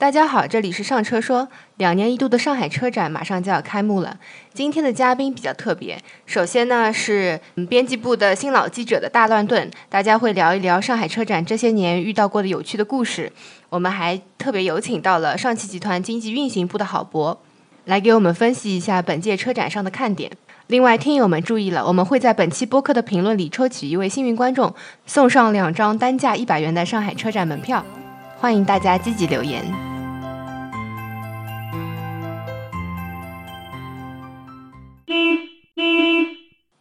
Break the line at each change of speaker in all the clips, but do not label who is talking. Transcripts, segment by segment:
大家好，这里是上车说。两年一度的上海车展马上就要开幕了。今天的嘉宾比较特别，首先呢是编辑部的新老记者的大乱炖，大家会聊一聊上海车展这些年遇到过的有趣的故事。我们还特别有请到了上汽集团经济运行部的郝博，来给我们分析一下本届车展上的看点。另外，听友们注意了，我们会在本期播客的评论里抽取一位幸运观众，送上两张单价一百元的上海车展门票，欢迎大家积极留言。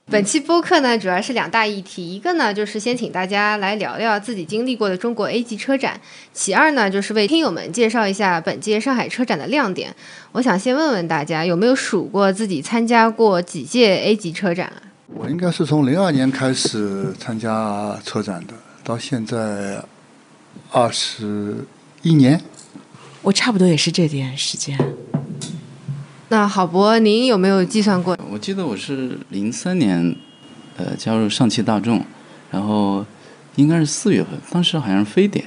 本期播客呢，主要是两大议题，一个呢就是先请大家来聊聊自己经历过的中国 A 级车展，其二呢就是为听友们介绍一下本届上海车展的亮点。我想先问问大家，有没有数过自己参加过几届 A 级车展啊？
我应该是从零二年开始参加车展的，到现在二十一年。
我差不多也是这点时间。
那郝博，您有没有计算过？
我记得我是零三年，呃，加入上汽大众，然后应该是四月份，当时好像是非典，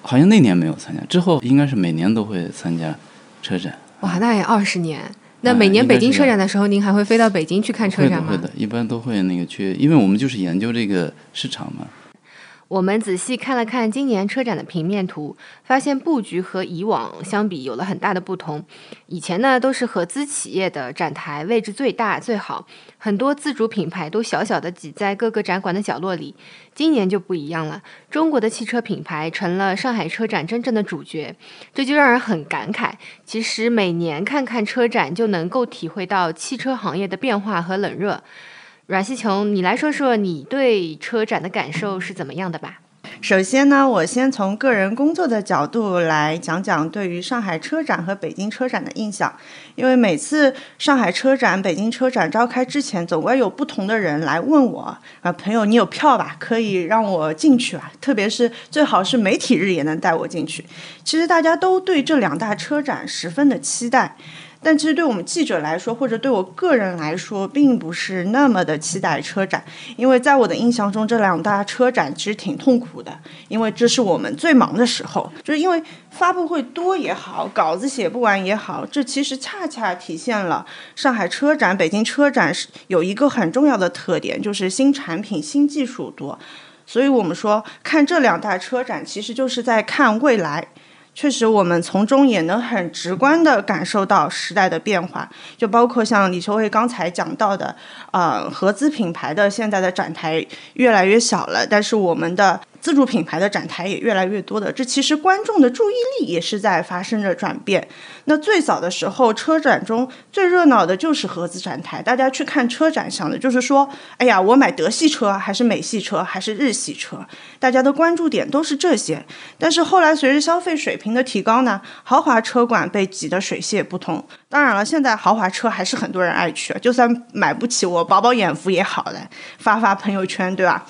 好像那年没有参加，之后应该是每年都会参加车展。
哇，那也二十年。那每年北京车展的时候，您还会飞到北京去看车展
吗？会的，一般都会那个去，因为我们就是研究这个市场嘛。
我们仔细看了看今年车展的平面图，发现布局和以往相比有了很大的不同。以前呢都是合资企业的展台位置最大最好，很多自主品牌都小小的挤在各个展馆的角落里。今年就不一样了，中国的汽车品牌成了上海车展真正的主角，这就让人很感慨。其实每年看看车展就能够体会到汽车行业的变化和冷热。阮西琼，你来说说你对车展的感受是怎么样的吧？
首先呢，我先从个人工作的角度来讲讲对于上海车展和北京车展的印象。因为每次上海车展、北京车展召开之前，总会有不同的人来问我：“啊，朋友，你有票吧？可以让我进去吧？特别是最好是媒体日也能带我进去。”其实大家都对这两大车展十分的期待。但其实对我们记者来说，或者对我个人来说，并不是那么的期待车展，因为在我的印象中，这两大车展其实挺痛苦的，因为这是我们最忙的时候，就是因为发布会多也好，稿子写不完也好，这其实恰恰体现了上海车展、北京车展是有一个很重要的特点，就是新产品、新技术多，所以我们说看这两大车展，其实就是在看未来。确实，我们从中也能很直观的感受到时代的变化，就包括像李秋蔚刚才讲到的，呃，合资品牌的现在的展台越来越小了，但是我们的。自主品牌的展台也越来越多的，这其实观众的注意力也是在发生着转变。那最早的时候，车展中最热闹的就是合资展台，大家去看车展想的就是说，哎呀，我买德系车还是美系车还是日系车，大家的关注点都是这些。但是后来随着消费水平的提高呢，豪华车馆被挤得水泄不通。当然了，现在豪华车还是很多人爱去，就算买不起，我饱饱眼福也好嘞，发发朋友圈，对吧？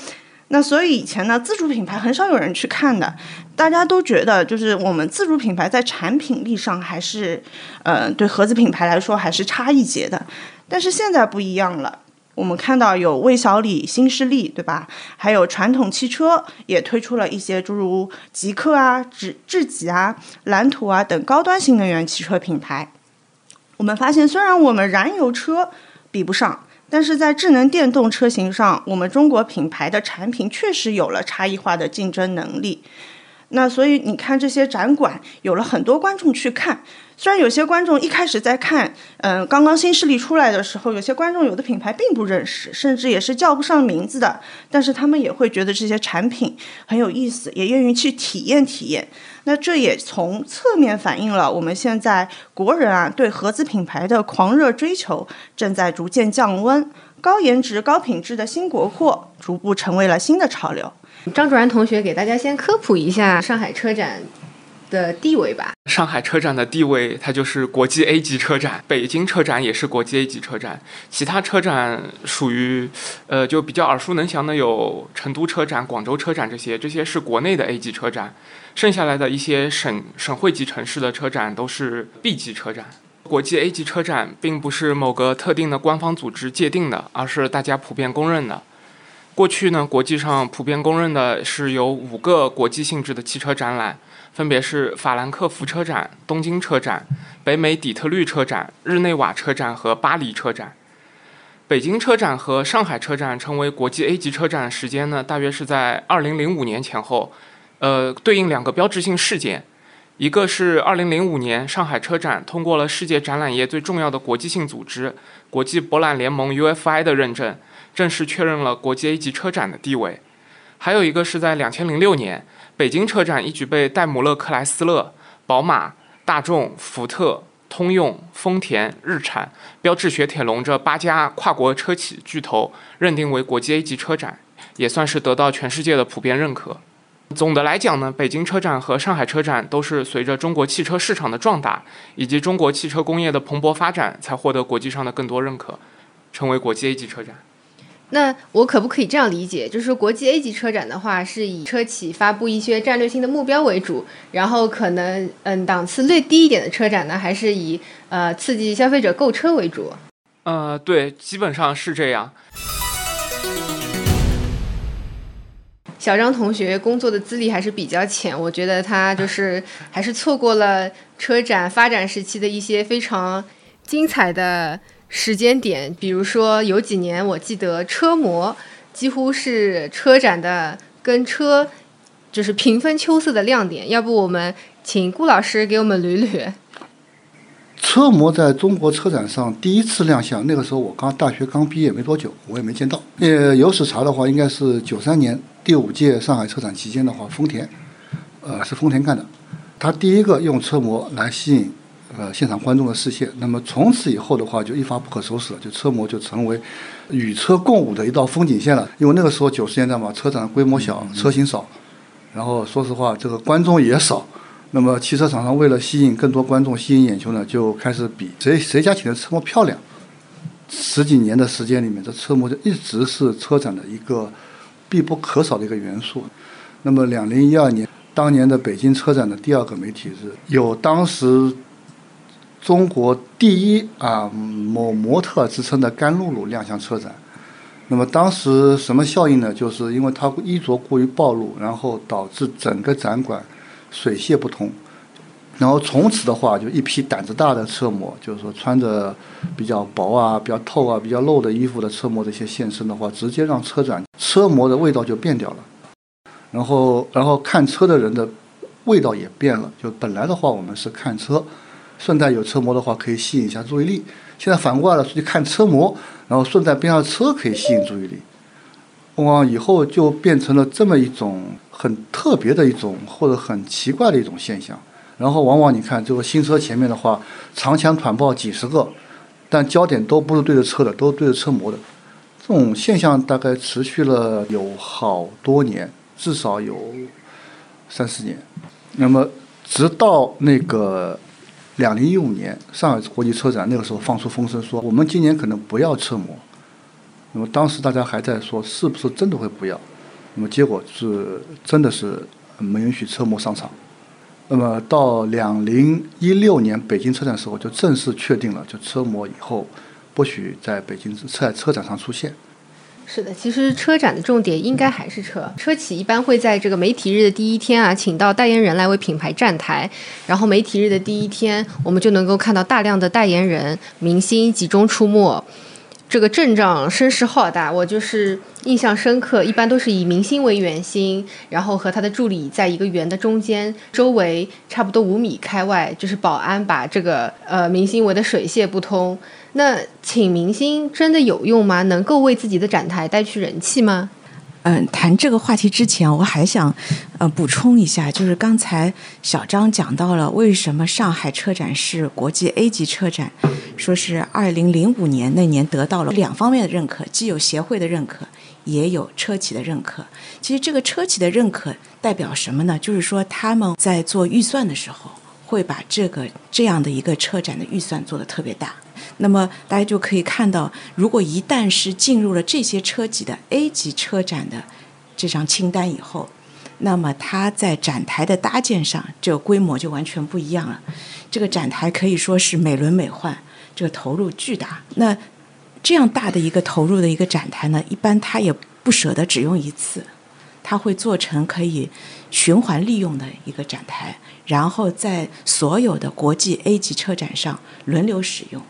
那所以以前呢，自主品牌很少有人去看的，大家都觉得就是我们自主品牌在产品力上还是，呃，对合资品牌来说还是差一截的。但是现在不一样了，我们看到有魏小李、新势力，对吧？还有传统汽车也推出了一些诸如极客啊、智智己啊、蓝图啊等高端新能源汽车品牌。我们发现，虽然我们燃油车比不上。但是在智能电动车型上，我们中国品牌的产品确实有了差异化的竞争能力。那所以你看，这些展馆有了很多观众去看。虽然有些观众一开始在看，嗯，刚刚新势力出来的时候，有些观众有的品牌并不认识，甚至也是叫不上名字的，但是他们也会觉得这些产品很有意思，也愿意去体验体验。那这也从侧面反映了我们现在国人啊对合资品牌的狂热追求正在逐渐降温，高颜值、高品质的新国货逐步成为了新的潮流。
张卓然同学给大家先科普一下上海车展的地位吧。
上海车展的地位，它就是国际 A 级车展；北京车展也是国际 A 级车展。其他车展属于，呃，就比较耳熟能详的有成都车展、广州车展这些，这些是国内的 A 级车展。剩下来的一些省省会级城市的车展都是 B 级车展。国际 A 级车展并不是某个特定的官方组织界定的，而是大家普遍公认的。过去呢，国际上普遍公认的是有五个国际性质的汽车展览，分别是法兰克福车展、东京车展、北美底特律车展、日内瓦车展和巴黎车展。北京车展和上海车展成为国际 A 级车展时间呢，大约是在2005年前后，呃，对应两个标志性事件，一个是2005年上海车展通过了世界展览业最重要的国际性组织国际博览联盟 UFI 的认证，正式确认了国际 A 级车展的地位。还有一个是在2006年，北京车展一举被戴姆勒克莱斯勒、宝马、大众、福特。通用、丰田、日产、标致雪铁龙这八家跨国车企巨头认定为国际 A 级车展，也算是得到全世界的普遍认可。总的来讲呢，北京车展和上海车展都是随着中国汽车市场的壮大以及中国汽车工业的蓬勃发展，才获得国际上的更多认可，成为国际 A 级车展。
那我可不可以这样理解，就是国际 A 级车展的话，是以车企发布一些战略性的目标为主，然后可能嗯档次略低一点的车展呢，还是以呃刺激消费者购车为主？
呃，对，基本上是这样。
小张同学工作的资历还是比较浅，我觉得他就是还是错过了车展发展时期的一些非常精彩的。时间点，比如说有几年，我记得车模几乎是车展的跟车就是平分秋色的亮点。要不我们请顾老师给我们捋捋。
车模在中国车展上第一次亮相，那个时候我刚大学刚毕业没多久，我也没见到。呃，有史查的话，应该是九三年第五届上海车展期间的话，丰田，呃，是丰田干的，他第一个用车模来吸引。呃，现场观众的视线，那么从此以后的话，就一发不可收拾了，就车模就成为与车共舞的一道风景线了。因为那个时候九十年代嘛，车展规模小，车型少，然后说实话，这个观众也少。那么汽车厂商为了吸引更多观众，吸引眼球呢，就开始比谁谁家请的车模漂亮。十几年的时间里面，这车模就一直是车展的一个必不可少的一个元素。那么两零一二年，当年的北京车展的第二个媒体日，有当时。中国第一啊某模特之称的甘露露亮相车展，那么当时什么效应呢？就是因为她衣着过于暴露，然后导致整个展馆水泄不通。然后从此的话，就一批胆子大的车模，就是说穿着比较薄啊、比较透啊、比较露的衣服的车模的一些现身的话，直接让车展车模的味道就变掉了。然后，然后看车的人的味道也变了。就本来的话，我们是看车。顺带有车模的话，可以吸引一下注意力。现在反过来了，出去看车模，然后顺带边上车可以吸引注意力。往往以后就变成了这么一种很特别的一种或者很奇怪的一种现象。然后往往你看这个新车前面的话，长枪短炮几十个，但焦点都不是对着车的，都是对着车模的。这种现象大概持续了有好多年，至少有三四年。那么直到那个。两零一五年上海国际车展，那个时候放出风声说，我们今年可能不要车模。那么当时大家还在说，是不是真的会不要？那么结果是真的是没允许车模上场。那么到两零一六年北京车展时候，就正式确定了，就车模以后不许在北京在车展上出现。
是的，其实车展的重点应该还是车。车企一般会在这个媒体日的第一天啊，请到代言人来为品牌站台，然后媒体日的第一天，我们就能够看到大量的代言人、明星集中出没。这个阵仗声势浩大，我就是印象深刻。一般都是以明星为圆心，然后和他的助理在一个圆的中间，周围差不多五米开外，就是保安把这个呃明星围得水泄不通。那请明星真的有用吗？能够为自己的展台带去人气吗？
嗯，谈这个话题之前，我还想，呃，补充一下，就是刚才小张讲到了为什么上海车展是国际 A 级车展，说是二零零五年那年得到了两方面的认可，既有协会的认可，也有车企的认可。其实这个车企的认可代表什么呢？就是说他们在做预算的时候，会把这个这样的一个车展的预算做得特别大。那么大家就可以看到，如果一旦是进入了这些车企的 A 级车展的这张清单以后，那么它在展台的搭建上，这个规模就完全不一样了。这个展台可以说是美轮美奂，这个投入巨大。那这样大的一个投入的一个展台呢，一般它也不舍得只用一次。它会做成可以循环利用的一个展台，然后在所有的国际 A 级车展上轮流使用。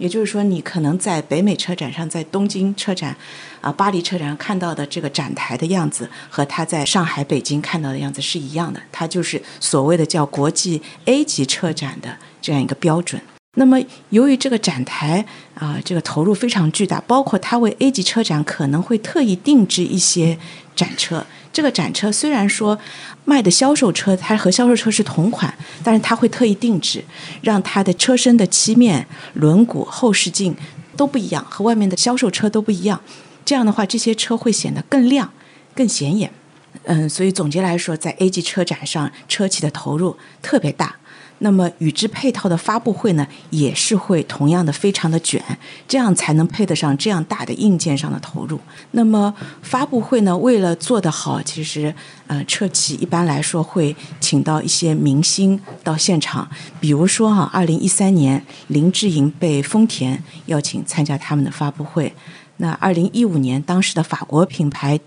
也就是说，你可能在北美车展上，在东京车展、啊巴黎车展上看到的这个展台的样子，和他在上海、北京看到的样子是一样的。它就是所谓的叫国际 A 级车展的这样一个标准。那么，由于这个展台啊，这个投入非常巨大，包括它为 A 级车展可能会特意定制一些展车。这个展车虽然说卖的销售车它和销售车是同款，但是它会特意定制，让它的车身的漆面、轮毂、后视镜都不一样，和外面的销售车都不一样。这样的话，这些车会显得更亮、更显眼。嗯，所以总结来说，在 A 级车展上，车企的投入特别大。那么与之配套的发布会呢，也是会同样的非常的卷，这样才能配得上这样大的硬件上的投入。那么发布会呢，为了做得好，其实呃，车企一般来说会请到一些明星到现场，比如说哈，二零一三年林志颖被丰田邀请参加他们的发布会。那二零一五年，当时的法国品牌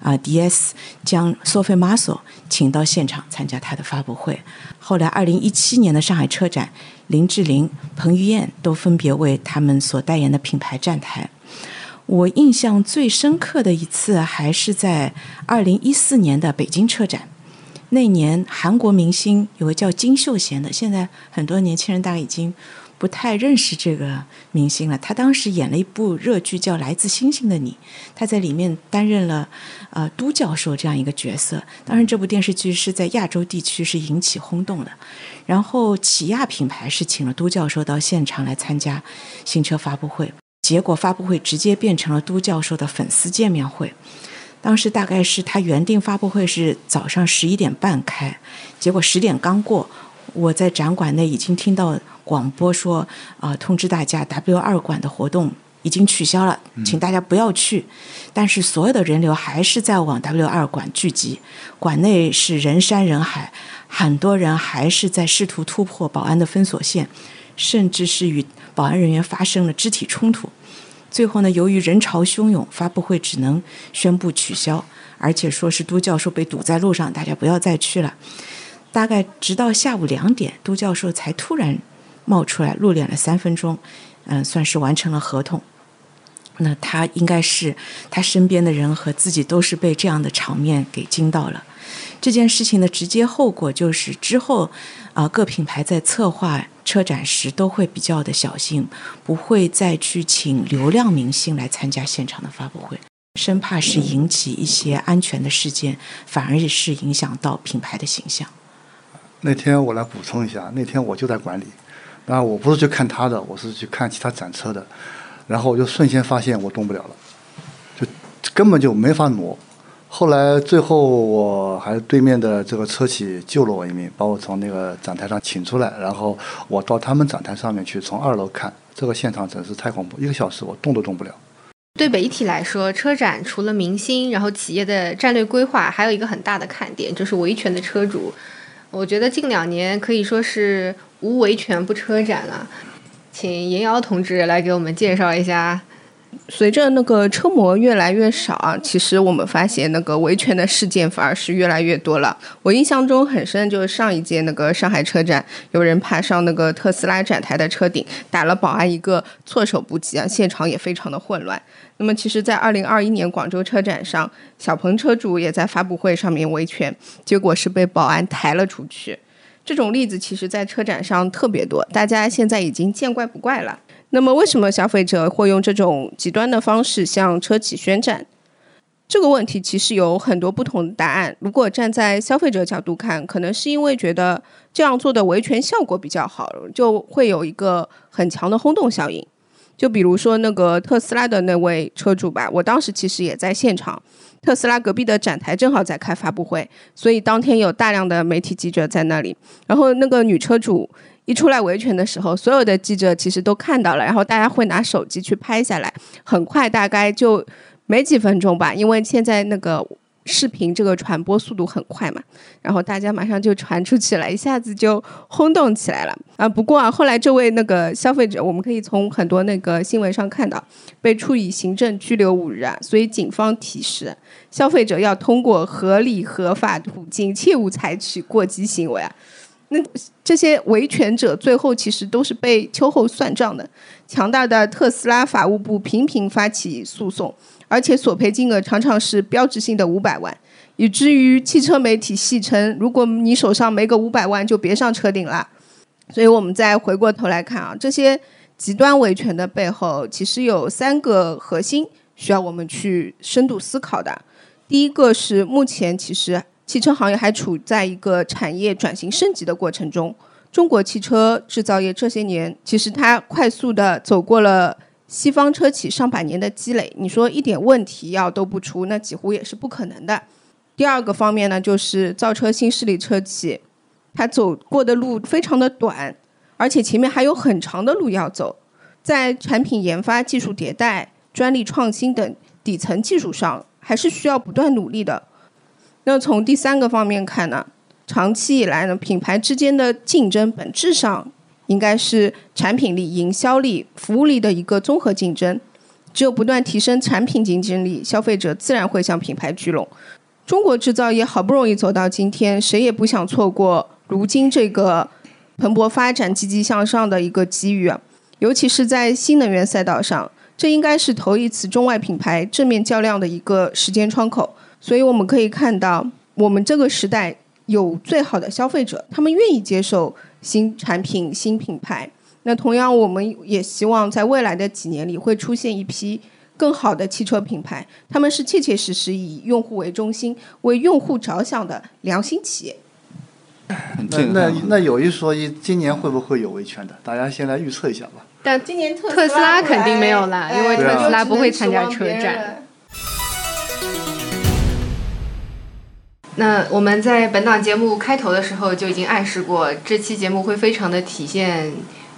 啊 DS 将 Sophie Marceau 请到现场参加他的发布会。后来二零一七年的上海车展，林志玲、彭于晏都分别为他们所代言的品牌站台。我印象最深刻的一次还是在二零一四年的北京车展。那年韩国明星有个叫金秀贤的，现在很多年轻人大概已经。不太认识这个明星了。他当时演了一部热剧叫《来自星星的你》，他在里面担任了呃都教授这样一个角色。当然，这部电视剧是在亚洲地区是引起轰动的。然后，起亚品牌是请了都教授到现场来参加新车发布会，结果发布会直接变成了都教授的粉丝见面会。当时大概是他原定发布会是早上十一点半开，结果十点刚过，我在展馆内已经听到。广播说啊，通知大家，W 二馆的活动已经取消了，请大家不要去。但是所有的人流还是在往 W 二馆聚集，馆内是人山人海，很多人还是在试图突破保安的封锁线，甚至是与保安人员发生了肢体冲突。最后呢，由于人潮汹涌，发布会只能宣布取消，而且说是都教授被堵在路上，大家不要再去了。大概直到下午两点，都教授才突然。冒出来露脸了三分钟，嗯，算是完成了合同。那他应该是他身边的人和自己都是被这样的场面给惊到了。这件事情的直接后果就是之后啊，各品牌在策划车展时都会比较的小心，不会再去请流量明星来参加现场的发布会，生怕是引起一些安全的事件，反而是影响到品牌的形象。
那天我来补充一下，那天我就在管理那。我不是去看他的，我是去看其他展车的，然后我就瞬间发现我动不了了，就根本就没法挪。后来最后我还对面的这个车企救了我一命，把我从那个展台上请出来，然后我到他们展台上面去，从二楼看这个现场真是太恐怖，一个小时我动都动不了。
对媒体来说，车展除了明星，然后企业的战略规划，还有一个很大的看点就是维权的车主。我觉得近两年可以说是。无维权不车展了，请严瑶同志来给我们介绍一下。
随着那个车模越来越少啊，其实我们发现那个维权的事件反而是越来越多了。我印象中很深，就是上一届那个上海车展，有人爬上那个特斯拉展台的车顶，打了保安一个措手不及啊，现场也非常的混乱。那么，其实，在二零二一年广州车展上，小鹏车主也在发布会上面维权，结果是被保安抬了出去。这种例子其实，在车展上特别多，大家现在已经见怪不怪了。那么，为什么消费者会用这种极端的方式向车企宣战？这个问题其实有很多不同的答案。如果站在消费者角度看，可能是因为觉得这样做的维权效果比较好，就会有一个很强的轰动效应。就比如说那个特斯拉的那位车主吧，我当时其实也在现场。特斯拉隔壁的展台正好在开发布会，所以当天有大量的媒体记者在那里。然后那个女车主一出来维权的时候，所有的记者其实都看到了，然后大家会拿手机去拍下来。很快，大概就没几分钟吧，因为现在那个视频这个传播速度很快嘛，然后大家马上就传出去了，一下子就轰动起来了啊。不过啊，后来这位那个消费者，我们可以从很多那个新闻上看到，被处以行政拘留五日啊。所以警方提示消费者要通过合理合法途径，切勿采取过激行为啊。那这些维权者最后其实都是被秋后算账的。强大的特斯拉法务部频频发起诉讼，而且索赔金额常常是标志性的五百万，以至于汽车媒体戏称：如果你手上没个五百万，就别上车顶了。所以我们再回过头来看啊，这些极端维权的背后，其实有三个核心需要我们去深度思考的。第一个是目前其实。汽车行业还处在一个产业转型升级的过程中。中国汽车制造业这些年，其实它快速的走过了西方车企上百年的积累。你说一点问题要都不出，那几乎也是不可能的。第二个方面呢，就是造车新势力车企，它走过的路非常的短，而且前面还有很长的路要走。在产品研发、技术迭代、专利创新等底层技术上，还是需要不断努力的。那从第三个方面看呢，长期以来呢，品牌之间的竞争本质上应该是产品力、营销力、服务力的一个综合竞争。只有不断提升产品竞争力，消费者自然会向品牌聚拢。中国制造业好不容易走到今天，谁也不想错过如今这个蓬勃发展、积极向上的一个机遇啊！尤其是在新能源赛道上，这应该是头一次中外品牌正面较量的一个时间窗口。所以我们可以看到，我们这个时代有最好的消费者，他们愿意接受新产品、新品牌。那同样，我们也希望在未来的几年里会出现一批更好的汽车品牌，他们是切切实实以用户为中心、为用户着想的良心企业。
那那那有一说一，今年会不会有维权的？大家先来预测一下吧。
但今年
特斯拉肯定没有啦，因为特斯拉不会参加车展。那我们在本档节目开头的时候就已经暗示过，这期节目会非常的体现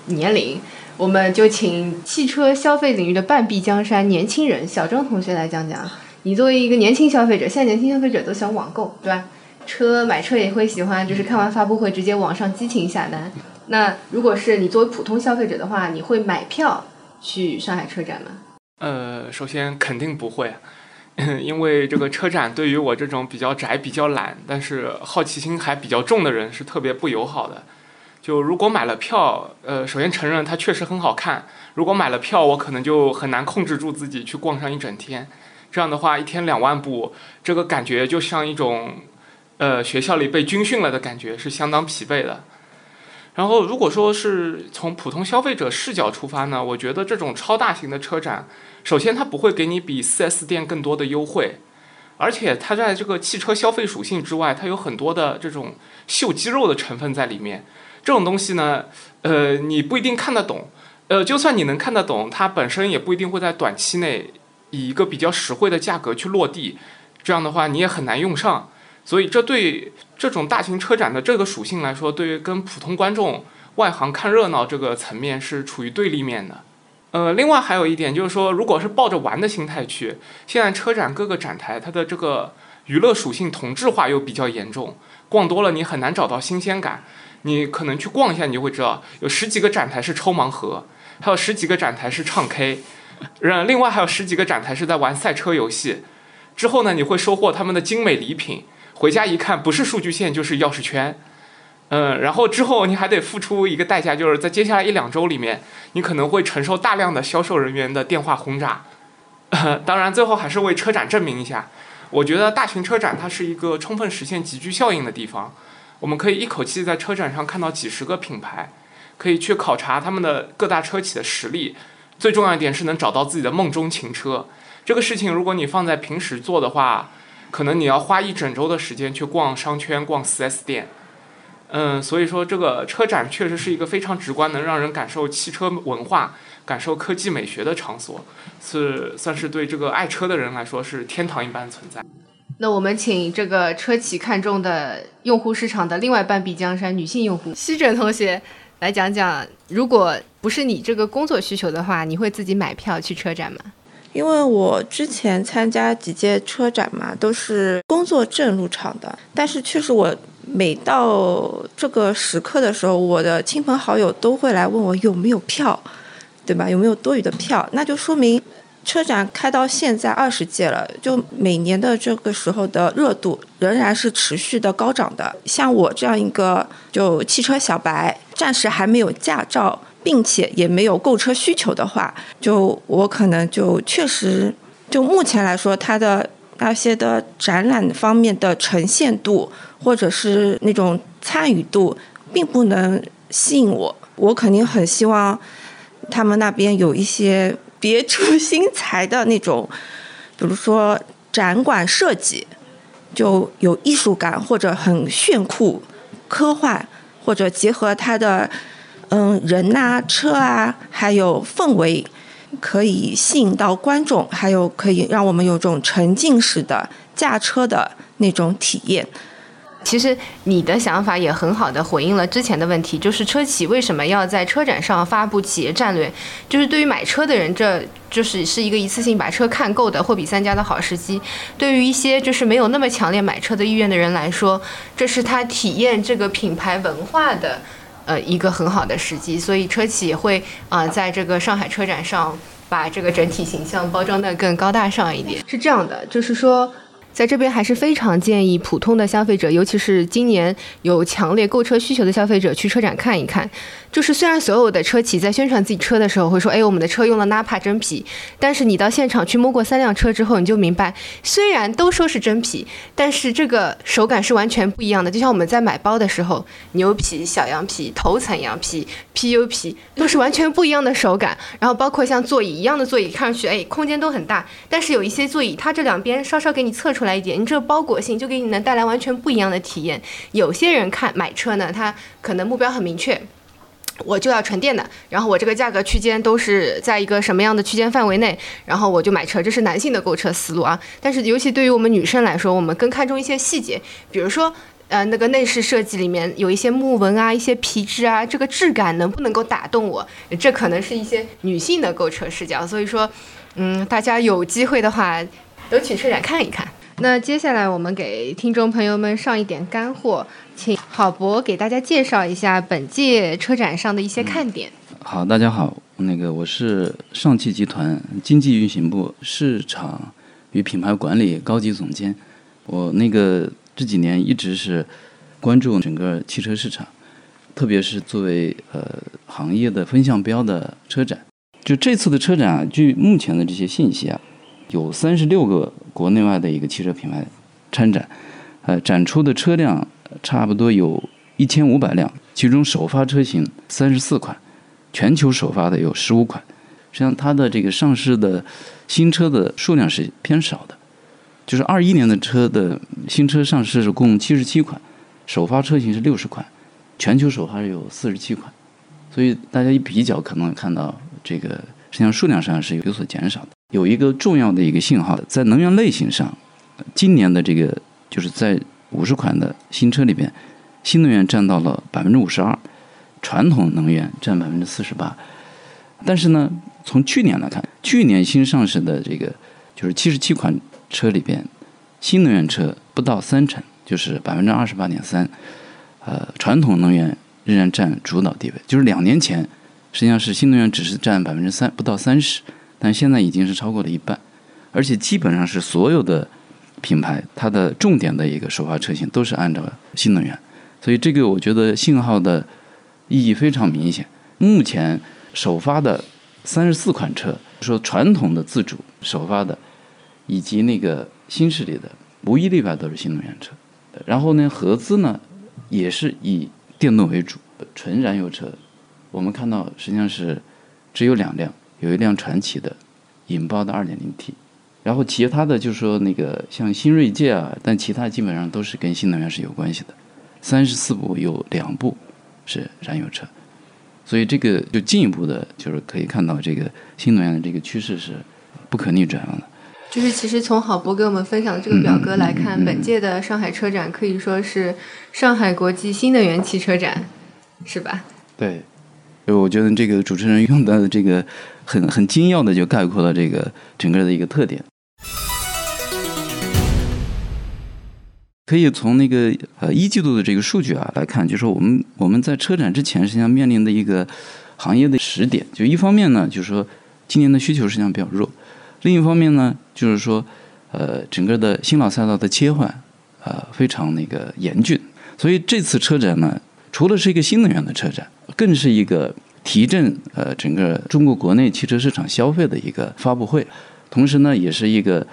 年龄，我们就请汽车消费领域的半壁江山年轻人小张同学来讲讲。你作为一个年轻消费者，现在年轻消费者都想网购，对吧？车买车也会喜欢，就是看完发布会直接网上激情下单。那如果是你作为普通消费者的话，你会买票去上海车展吗？
呃，首先肯定不会。因为这个车展对于我这种比较宅、比较懒，但是好奇心还比较重的人是特别不友好的。就如果买了票，呃，首先承认它确实很好看。如果买了票，我可能就很难控制住自己去逛上一整天。这样的话，一天两万步，这个感觉就像一种，呃，学校里被军训了的感觉，是相当疲惫的。然后，如果说是从普通消费者视角出发呢，我觉得这种超大型的车展。首先，它不会给你比 4S 店更多的优惠，而且它在这个汽车消费属性之外，它有很多的这种秀肌肉的成分在里面。这种东西呢，呃，你不一定看得懂，呃，就算你能看得懂，它本身也不一定会在短期内以一个比较实惠的价格去落地。这样的话，你也很难用上。所以，这对这种大型车展的这个属性来说，对于跟普通观众外行看热闹这个层面是处于对立面的。呃，另外还有一点就是说，如果是抱着玩的心态去，现在车展各个展台它的这个娱乐属性同质化又比较严重，逛多了你很难找到新鲜感。你可能去逛一下，你就会知道，有十几个展台是抽盲盒，还有十几个展台是唱 K，嗯，另外还有十几个展台是在玩赛车游戏。之后呢，你会收获他们的精美礼品，回家一看，不是数据线就是钥匙圈。嗯，然后之后你还得付出一个代价，就是在接下来一两周里面，你可能会承受大量的销售人员的电话轰炸。当然，最后还是为车展证明一下，我觉得大型车展它是一个充分实现集聚效应的地方。我们可以一口气在车展上看到几十个品牌，可以去考察他们的各大车企的实力。最重要一点是能找到自己的梦中情车。这个事情如果你放在平时做的话，可能你要花一整周的时间去逛商圈、逛 4S 店。嗯，所以说这个车展确实是一个非常直观，能让人感受汽车文化、感受科技美学的场所，是算是对这个爱车的人来说是天堂一般存在。
那我们请这个车企看中的用户市场的另外半壁江山——女性用户，西准同学来讲讲，如果不是你这个工作需求的话，你会自己买票去车展吗？
因为我之前参加几届车展嘛，都是工作证入场的，但是确实我每到这个时刻的时候，我的亲朋好友都会来问我有没有票，对吧？有没有多余的票？那就说明。车展开到现在二十届了，就每年的这个时候的热度仍然是持续的高涨的。像我这样一个就汽车小白，暂时还没有驾照，并且也没有购车需求的话，就我可能就确实就目前来说，它的那些的展览方面的呈现度或者是那种参与度，并不能吸引我。我肯定很希望他们那边有一些。别出心裁的那种，比如说展馆设计，就有艺术感或者很炫酷、科幻，或者结合它的嗯人呐、车啊，还有氛围，可以吸引到观众，还有可以让我们有种沉浸式的驾车的那种体验。
其实你的想法也很好的回应了之前的问题，就是车企为什么要在车展上发布企业战略？就是对于买车的人，这就是是一个一次性把车看够的货比三家的好时机；对于一些就是没有那么强烈买车的意愿的人来说，这是他体验这个品牌文化的呃一个很好的时机。所以车企会啊在这个上海车展上把这个整体形象包装的更高大上一点。是这样的，就是说。在这边还是非常建议普通的消费者，尤其是今年有强烈购车需求的消费者去车展看一看。就是虽然所有的车企在宣传自己车的时候会说，哎，我们的车用了 Napa 真皮，但是你到现场去摸过三辆车之后，你就明白，虽然都说是真皮，但是这个手感是完全不一样的。就像我们在买包的时候，牛皮、小羊皮、头层羊皮、PU 皮都是完全不一样的手感。然后包括像座椅一样的座椅，看上去哎空间都很大，但是有一些座椅它这两边稍稍给你侧出出来一点，你这个包裹性就给你能带来完全不一样的体验。有些人看买车呢，他可能目标很明确。我就要纯电的，然后我这个价格区间都是在一个什么样的区间范围内，然后我就买车，这是男性的购车思路啊。但是尤其对于我们女生来说，我们更看重一些细节，比如说，呃，那个内饰设计里面有一些木纹啊，一些皮质啊，这个质感能不能够打动我？这可能是一些女性的购车视角。所以说，嗯，大家有机会的话，都去车展看一看。那接下来我们给听众朋友们上一点干货，请郝博给大家介绍一下本届车展上的一些看点。
好，大家好，那个我是上汽集团经济运行部市场与品牌管理高级总监。我那个这几年一直是关注整个汽车市场，特别是作为呃行业的风向标的车展。就这次的车展啊，据目前的这些信息啊。有三十六个国内外的一个汽车品牌参展，呃，展出的车辆差不多有一千五百辆，其中首发车型三十四款，全球首发的有十五款。实际上，它的这个上市的新车的数量是偏少的，就是二一年的车的新车上市是共七十七款，首发车型是六十款，全球首发是有四十七款，所以大家一比较，可能看到这个实际上数量上是有所减少的。有一个重要的一个信号，在能源类型上，今年的这个就是在五十款的新车里边，新能源占到了百分之五十二，传统能源占百分之四十八。但是呢，从去年来看，去年新上市的这个就是七十七款车里边，新能源车不到三成，就是百分之二十八点三，呃，传统能源仍然占主导地位。就是两年前，实际上是新能源只是占百分之三，不到三十。但现在已经是超过了一半，而且基本上是所有的品牌，它的重点的一个首发车型都是按照新能源，所以这个我觉得信号的意义非常明显。目前首发的三十四款车，说传统的自主首发的，以及那个新势力的，无一例外都是新能源车。然后呢，合资呢也是以电动为主，纯燃油车，我们看到实际上是只有两辆。有一辆传奇的引爆的 2.0T，然后其他的就是说那个像新锐界啊，但其他基本上都是跟新能源是有关系的。三十四部有两部是燃油车，所以这个就进一步的就是可以看到这个新能源的这个趋势是不可逆转了。
就是其实从郝博给我们分享的这个表格来看，本届的上海车展可以说是上海国际新能源汽车展，是吧？
对。就我觉得这个主持人用的这个很很精要的就概括了这个整个的一个特点。可以从那个呃一季度的这个数据啊来看，就是说我们我们在车展之前实际上面临的一个行业的时点，就一方面呢，就是说今年的需求实际上比较弱，另一方面呢，就是说呃整个的新老赛道的切换呃非常那个严峻，所以这次车展呢，除了是一个新能源的车展，更是一个提振呃整个中国国内汽车市场消费的一个发布会，同时呢，也是一个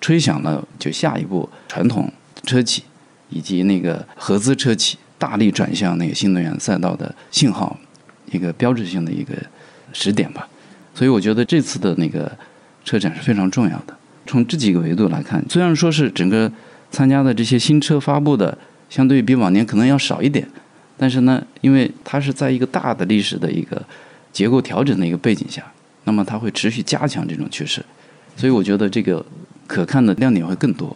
吹响了就下一步传统。车企以及那个合资车企大力转向那个新能源赛道的信号，一个标志性的一个时点吧。所以我觉得这次的那个车展是非常重要的。从这几个维度来看，虽然说是整个参加的这些新车发布的，相对比往年可能要少一点，但是呢，因为它是在一个大的历史的一个结构调整的一个背景下，那么它会持续加强这种趋势。所以我觉得这个可看的亮点会更多。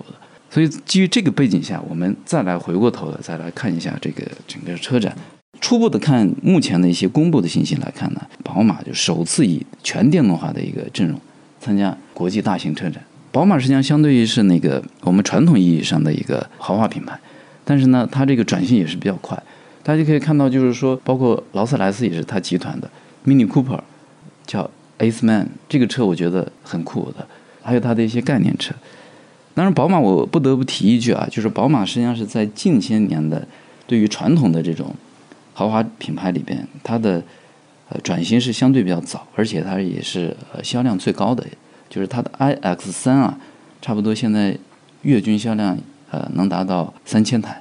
所以，基于这个背景下，我们再来回过头来再来看一下这个整个车展。初步的看目前的一些公布的信息来看呢，宝马就首次以全电动化的一个阵容参加国际大型车展。宝马实际上相对于是那个我们传统意义上的一个豪华品牌，但是呢，它这个转型也是比较快。大家可以看到，就是说，包括劳斯莱斯也是它集团的 Mini Cooper，叫 Ace Man 这个车，我觉得很酷的，还有它的一些概念车。当然，宝马我不得不提一句啊，就是宝马实际上是在近些年的对于传统的这种豪华品牌里边，它的呃转型是相对比较早，而且它也是呃销量最高的，就是它的 iX 三啊，差不多现在月均销量呃能达到三千台，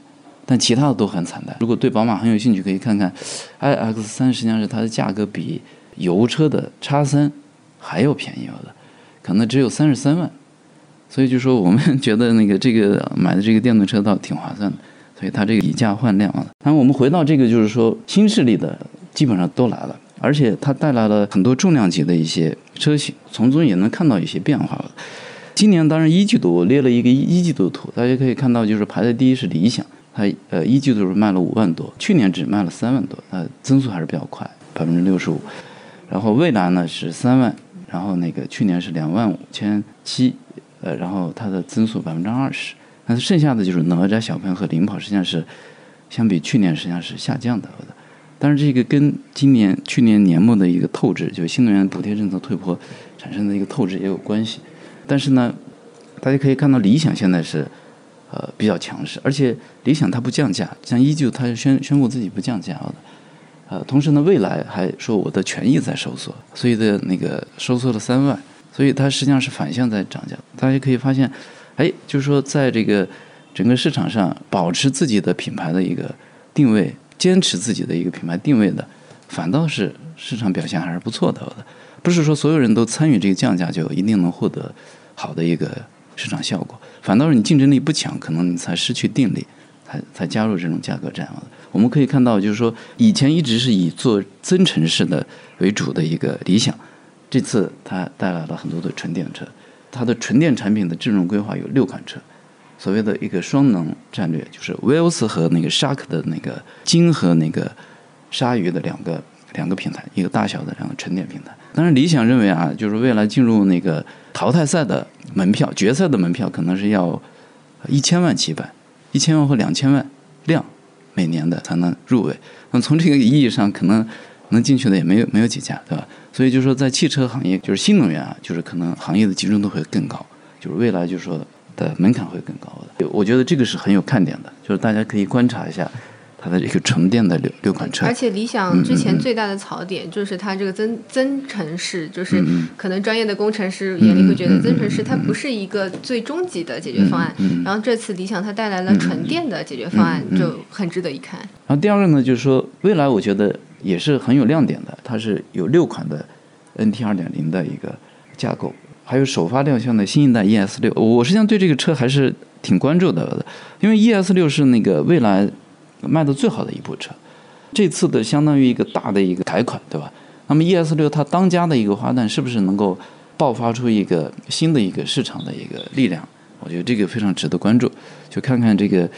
但其他的都很惨淡。如果对宝马很有兴趣，可以看看 iX 三，实际上是它的价格比油车的叉三还要便宜了的，可能只有三十三万。所以就说我们觉得那个这个买的这个电动车倒挺划算的，所以它这个以价换量啊。然后我们回到这个就是说新势力的基本上都来了，而且它带来了很多重量级的一些车型，从中也能看到一些变化。今年当然一季度我列了一个一季度图，大家可以看到就是排在第一是理想，它呃一季度是卖了五万多，去年只卖了三万多，呃增速还是比较快，百分之六十五。然后蔚来呢是三万，然后那个去年是两万五千七。呃，然后它的增速百分之二十，那剩下的就是哪吒、小鹏和领跑，实际上是相比去年实际上是下降的。但是这个跟今年、去年年末的一个透支，就是新能源补贴政策退坡产生的一个透支也有关系。但是呢，大家可以看到理想现在是呃比较强势，而且理想它不降价，像依旧它宣宣布自己不降价的。呃，同时呢，未来还说我的权益在收缩，所以的那个收缩了三万。所以它实际上是反向在涨价，大家可以发现，哎，就是说在这个整个市场上保持自己的品牌的一个定位，坚持自己的一个品牌定位的，反倒是市场表现还是不错的。不是说所有人都参与这个降价就一定能获得好的一个市场效果，反倒是你竞争力不强，可能你才失去定力，才才加入这种价格战。我们可以看到，就是说以前一直是以做增程式的为主的一个理想。这次它带来了很多的纯电车，它的纯电产品的阵容规划有六款车，所谓的一个双能战略，就是 w i l s 和那个 Shark 的那个鲸和那个鲨鱼的两个两个平台，一个大小的两个纯电平台。当然，理想认为啊，就是未来进入那个淘汰赛的门票、决赛的门票，可能是要一千万起百，一千万或两千万辆每年的才能入围。那从这个意义上，可能能进去的也没有没有几家，对吧？所以就是说，在汽车行业，就是新能源啊，就是可能行业的集中度会更高，就是未来就是说的门槛会更高的。我觉得这个是很有看点的，就是大家可以观察一下它的一个纯电的六六款车。
而且理想之前最大的槽点就是它这个增增程式，就是可能专业的工程师眼里会觉得增程式它不是一个最终极的解决方案。然后这次理想它带来了纯电的解决方案，就很值得一看。
然后第二个呢，就是说未来我觉得。也是很有亮点的，它是有六款的 NT 二点零的一个架构，还有首发亮相的新一代 ES 六。我实际上对这个车还是挺关注的，因为 ES 六是那个未来卖的最好的一部车，这次的相当于一个大的一个改款，对吧？那么 ES 六它当家的一个花旦，是不是能够爆发出一个新的一个市场的一个力量？我觉得这个非常值得关注，就看看这个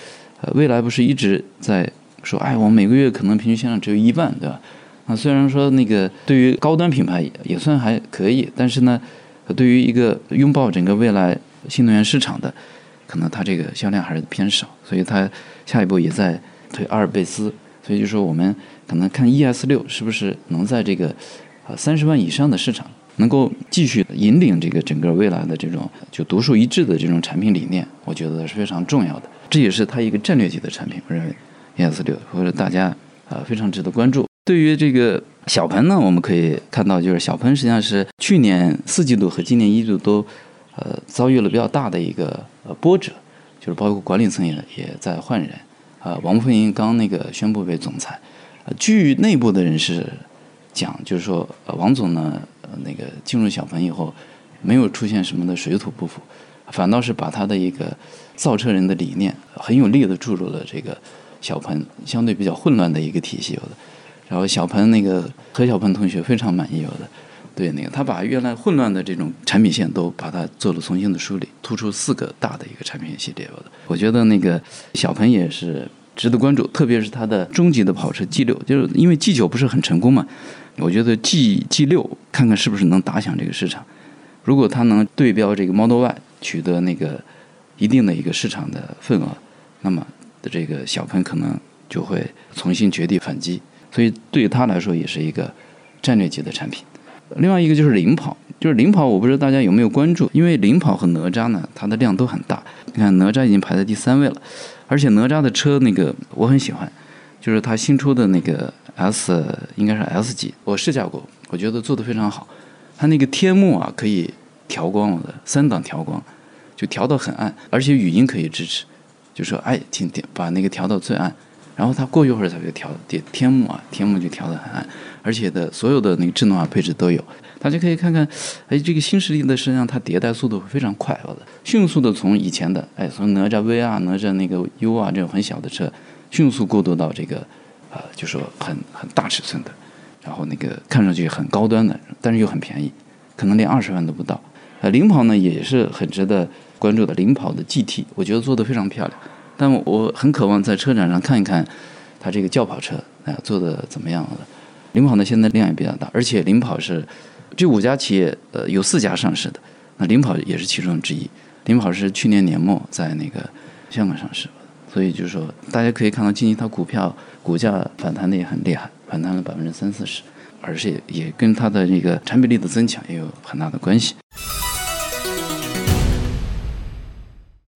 呃未来不是一直在。说，哎，我每个月可能平均销量只有一万，对吧？啊，虽然说那个对于高端品牌也算还可以，但是呢，对于一个拥抱整个未来新能源市场的，可能它这个销量还是偏少，所以它下一步也在推阿尔卑斯，所以就说我们可能看 ES 六是不是能在这个呃三十万以上的市场，能够继续引领这个整个未来的这种就独树一帜的这种产品理念，我觉得是非常重要的，这也是它一个战略级的产品，我认为 ES 六或者大家呃非常值得关注。对于这个小鹏呢，我们可以看到，就是小鹏实际上是去年四季度和今年一季度都呃遭遇了比较大的一个呃波折，就是包括管理层也也在换人，啊，王凤英刚那个宣布为总裁，据内部的人士讲，就是说呃王总呢呃那个进入小鹏以后，没有出现什么的水土不服，反倒是把他的一个造车人的理念很有力的注入了这个小鹏相对比较混乱的一个体系，有的。然后小鹏那个何小鹏同学非常满意，有的对那个他把原来混乱的这种产品线都把它做了重新的梳理，突出四个大的一个产品系列，我觉得那个小鹏也是值得关注，特别是它的中级的跑车 G 六，就是因为 G 九不是很成功嘛，我觉得 G G 六看看是不是能打响这个市场，如果它能对标这个 Model Y 取得那个一定的一个市场的份额，那么的这个小鹏可能就会重新绝地反击。所以对他来说也是一个战略级的产品。另外一个就是领跑，就是领跑，我不知道大家有没有关注，因为领跑和哪吒呢，它的量都很大。你看哪吒已经排在第三位了，而且哪吒的车那个我很喜欢，就是它新出的那个 S 应该是 S 级，我试驾过，我觉得做的非常好。它那个天幕啊可以调光的，三档调光，就调到很暗，而且语音可以支持，就说哎，请点把那个调到最暗。然后它过一会儿它就调天天幕啊，天幕就调得很暗，而且的所有的那个智能化配置都有，大家可以看看，哎，这个新势力的实际上它迭代速度非常快，好的，迅速的从以前的哎从哪吒 V 啊、哪吒那个 U 啊这种很小的车，迅速过渡到这个，呃，就说很很大尺寸的，然后那个看上去很高端的，但是又很便宜，可能连二十万都不到。呃，领跑呢也是很值得关注的，领跑的 GT 我觉得做得非常漂亮。但我很渴望在车展上看一看，它这个轿跑车啊做的怎么样了。领跑呢现在量也比较大，而且领跑是这五家企业呃有四家上市的，那领跑也是其中之一。领跑是去年年末在那个香港上市，所以就是说大家可以看到近期它股票股价反弹的也很厉害，反弹了百分之三四十，而且也跟它的这个产品力的增强也有很大的关系。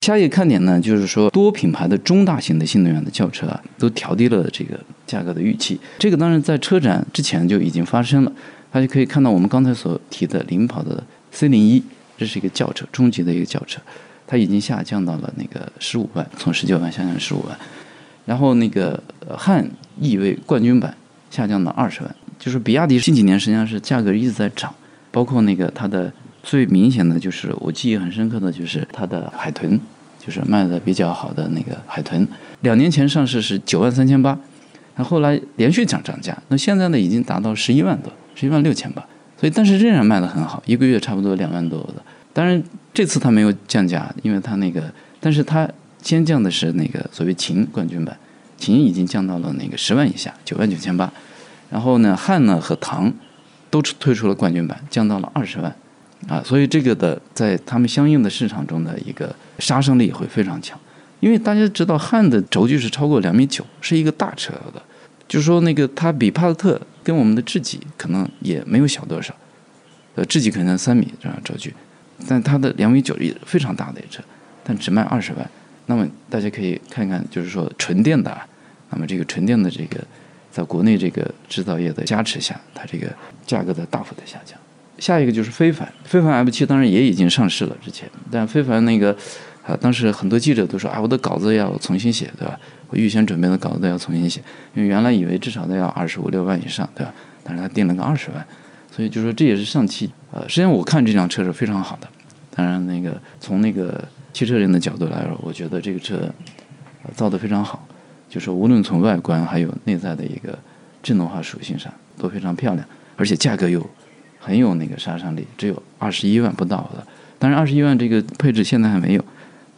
下一个看点呢，就是说多品牌的中大型的新能源的轿车啊，都调低了这个价格的预期。这个当然在车展之前就已经发生了，大家可以看到我们刚才所提的领跑的 C 零一，这是一个轿车，中级的一个轿车，它已经下降到了那个十五万，从十九万下降十五万。然后那个汉 EV 冠军版下降到二十万，就是比亚迪近几年实际上是价格一直在涨，包括那个它的最明显的就是我记忆很深刻的就是它的海豚。就是卖的比较好的那个海豚，两年前上市是九万三千八，那后来连续涨涨价，那现在呢已经达到十一万多，十一万六千八，所以但是仍然卖的很好，一个月差不多两万多的。当然这次它没有降价，因为它那个，但是它先降的是那个所谓秦冠军版，秦已经降到了那个十万以下，九万九千八，然后呢汉呢和唐都推出了冠军版，降到了二十万。啊，所以这个的在他们相应的市场中的一个杀伤力会非常强，因为大家知道汉的轴距是超过两米九，是一个大车的，就是说那个它比帕萨特跟我们的智己可能也没有小多少，呃，智己可能三米这样轴距，但它的两米九也非常大的一车，但只卖二十万，那么大家可以看看，就是说纯电的，那么这个纯电的这个在国内这个制造业的加持下，它这个价格在大幅的下降。下一个就是非凡，非凡 M 七当然也已经上市了，之前，但非凡那个啊，当时很多记者都说啊，我的稿子要重新写，对吧？我预先准备的稿子都要重新写，因为原来以为至少都要二十五六万以上，对吧？但是他定了个二十万，所以就说这也是上汽。呃，实际上我看这辆车是非常好的，当然那个从那个汽车人的角度来说，我觉得这个车造的非常好，就是无论从外观还有内在的一个智能化属性上都非常漂亮，而且价格又。很有那个杀伤力，只有二十一万不到的，当然二十一万这个配置现在还没有，